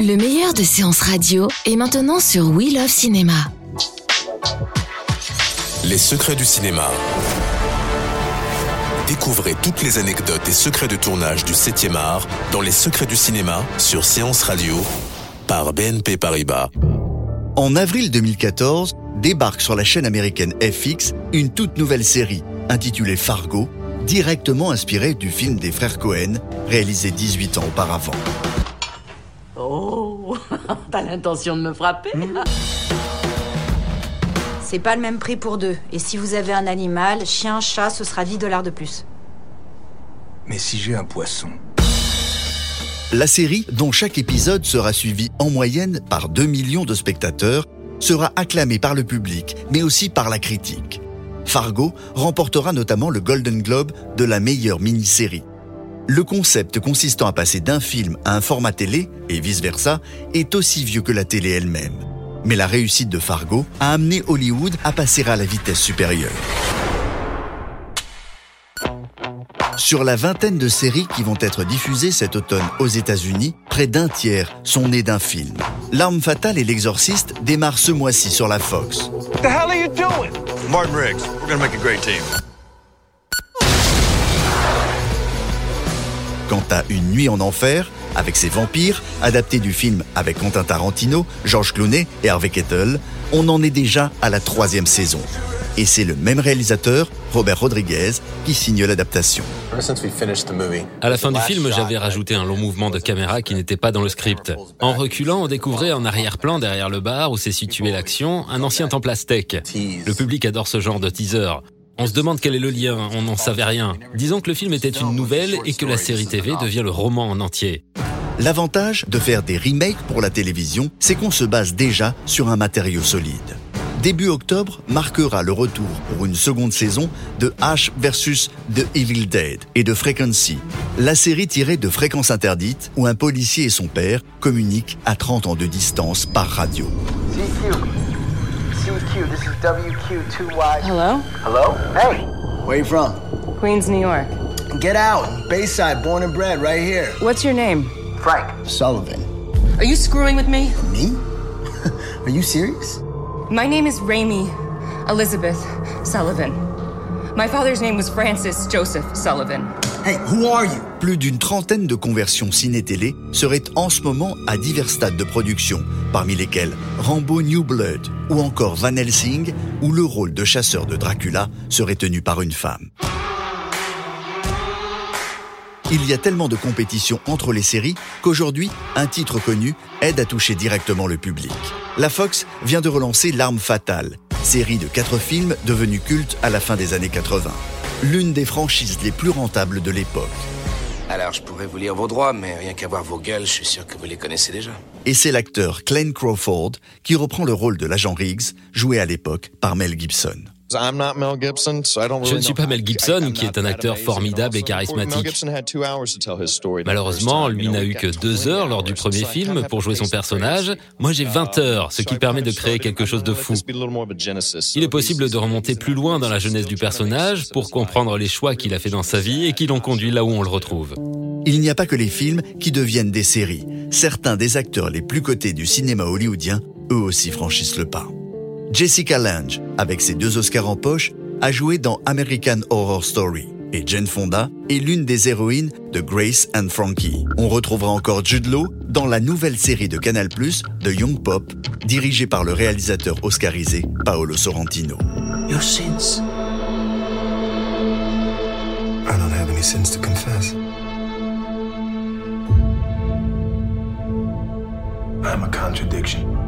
Le meilleur de séances radio est maintenant sur We Love Cinéma. Les secrets du cinéma. Découvrez toutes les anecdotes et secrets de tournage du 7e art dans Les secrets du cinéma sur Séance Radio par BNP Paribas. En avril 2014, débarque sur la chaîne américaine FX une toute nouvelle série intitulée Fargo, directement inspirée du film des frères Cohen, réalisé 18 ans auparavant. T'as l'intention de me frapper C'est pas le même prix pour deux. Et si vous avez un animal, chien, chat, ce sera 10 dollars de plus. Mais si j'ai un poisson La série, dont chaque épisode sera suivi en moyenne par 2 millions de spectateurs, sera acclamée par le public, mais aussi par la critique. Fargo remportera notamment le Golden Globe de la meilleure mini-série. Le concept consistant à passer d'un film à un format télé, et vice-versa, est aussi vieux que la télé elle-même. Mais la réussite de Fargo a amené Hollywood à passer à la vitesse supérieure. Sur la vingtaine de séries qui vont être diffusées cet automne aux États-Unis, près d'un tiers sont nées d'un film. L'arme fatale et l'exorciste démarrent ce mois-ci sur la Fox. What the hell are you doing? Martin Riggs, we're gonna make a great team. Quant à Une nuit en enfer, avec ses vampires, adapté du film avec Quentin Tarantino, George Clooney et Harvey Keitel, on en est déjà à la troisième saison. Et c'est le même réalisateur, Robert Rodriguez, qui signe l'adaptation. À la fin du film, j'avais rajouté un long mouvement de caméra qui n'était pas dans le script. En reculant, on découvrait en arrière-plan, derrière le bar où s'est située l'action, un ancien temple aztèque. Le public adore ce genre de teaser. On se demande quel est le lien, on n'en savait rien. Disons que le film était une nouvelle et que la série TV devient le roman en entier. L'avantage de faire des remakes pour la télévision, c'est qu'on se base déjà sur un matériau solide. Début octobre marquera le retour pour une seconde saison de Ash vs The Evil Dead et de Frequency, la série tirée de Fréquence Interdite où un policier et son père communiquent à 30 ans de distance par radio. CQ. CQ, this is WQ2Y. Hello? Hello? Hey, where you from? Queens, New York. Get out. Bayside, born and bred, right here. What's your name? Frank Sullivan. Are you screwing with me? Me? Are you serious? My name is Raimi Elizabeth Sullivan. My father's name was Francis Joseph Sullivan. Hey, who are you? Plus d'une trentaine de conversions ciné-télé seraient en ce moment à divers stades de production, parmi lesquels Rambo New Blood ou encore Van Helsing, où le rôle de chasseur de Dracula serait tenu par une femme. Il y a tellement de compétition entre les séries qu'aujourd'hui, un titre connu aide à toucher directement le public. La Fox vient de relancer L'Arme Fatale, série de quatre films devenue culte à la fin des années 80. L'une des franchises les plus rentables de l'époque. Alors, je pourrais vous lire vos droits, mais rien qu'à voir vos gueules, je suis sûr que vous les connaissez déjà. Et c'est l'acteur Clayne Crawford qui reprend le rôle de l'agent Riggs, joué à l'époque par Mel Gibson. Je ne suis pas Mel Gibson, qui est un acteur formidable et charismatique. Malheureusement, lui n'a eu que deux heures lors du premier film pour jouer son personnage. Moi, j'ai 20 heures, ce qui permet de créer quelque chose de fou. Il est possible de remonter plus loin dans la jeunesse du personnage pour comprendre les choix qu'il a fait dans sa vie et qui l'ont conduit là où on le retrouve. Il n'y a pas que les films qui deviennent des séries. Certains des acteurs les plus cotés du cinéma hollywoodien, eux aussi franchissent le pas. Jessica Lange, avec ses deux Oscars en poche, a joué dans American Horror Story. Et Jane Fonda est l'une des héroïnes de Grace and Frankie. On retrouvera encore Jude Law dans la nouvelle série de Canal+, de Young Pop, dirigée par le réalisateur oscarisé Paolo Sorrentino. Your sins. I don't have any sins to confess. I'm a contradiction.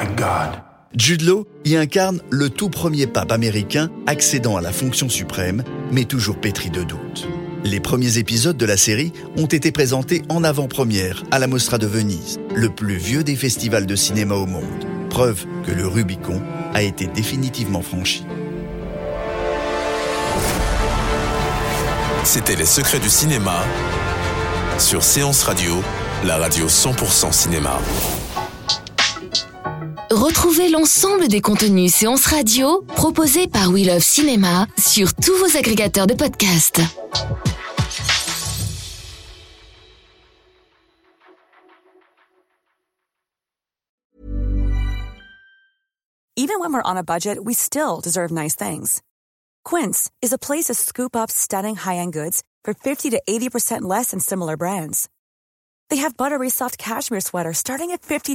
My God Jude Law y incarne le tout premier pape américain accédant à la fonction suprême, mais toujours pétri de doutes. Les premiers épisodes de la série ont été présentés en avant-première à la Mostra de Venise, le plus vieux des festivals de cinéma au monde. Preuve que le Rubicon a été définitivement franchi. C'était Les Secrets du cinéma sur Séance Radio, la radio 100% cinéma. Retrouvez l'ensemble des contenus séances radio proposés par We Love Cinéma sur tous vos agrégateurs de podcasts. Even when we're on a budget, we still deserve nice things. Quince is a place to scoop up stunning high-end goods for 50 to 80% less than similar brands. They have buttery soft cashmere sweaters starting at $50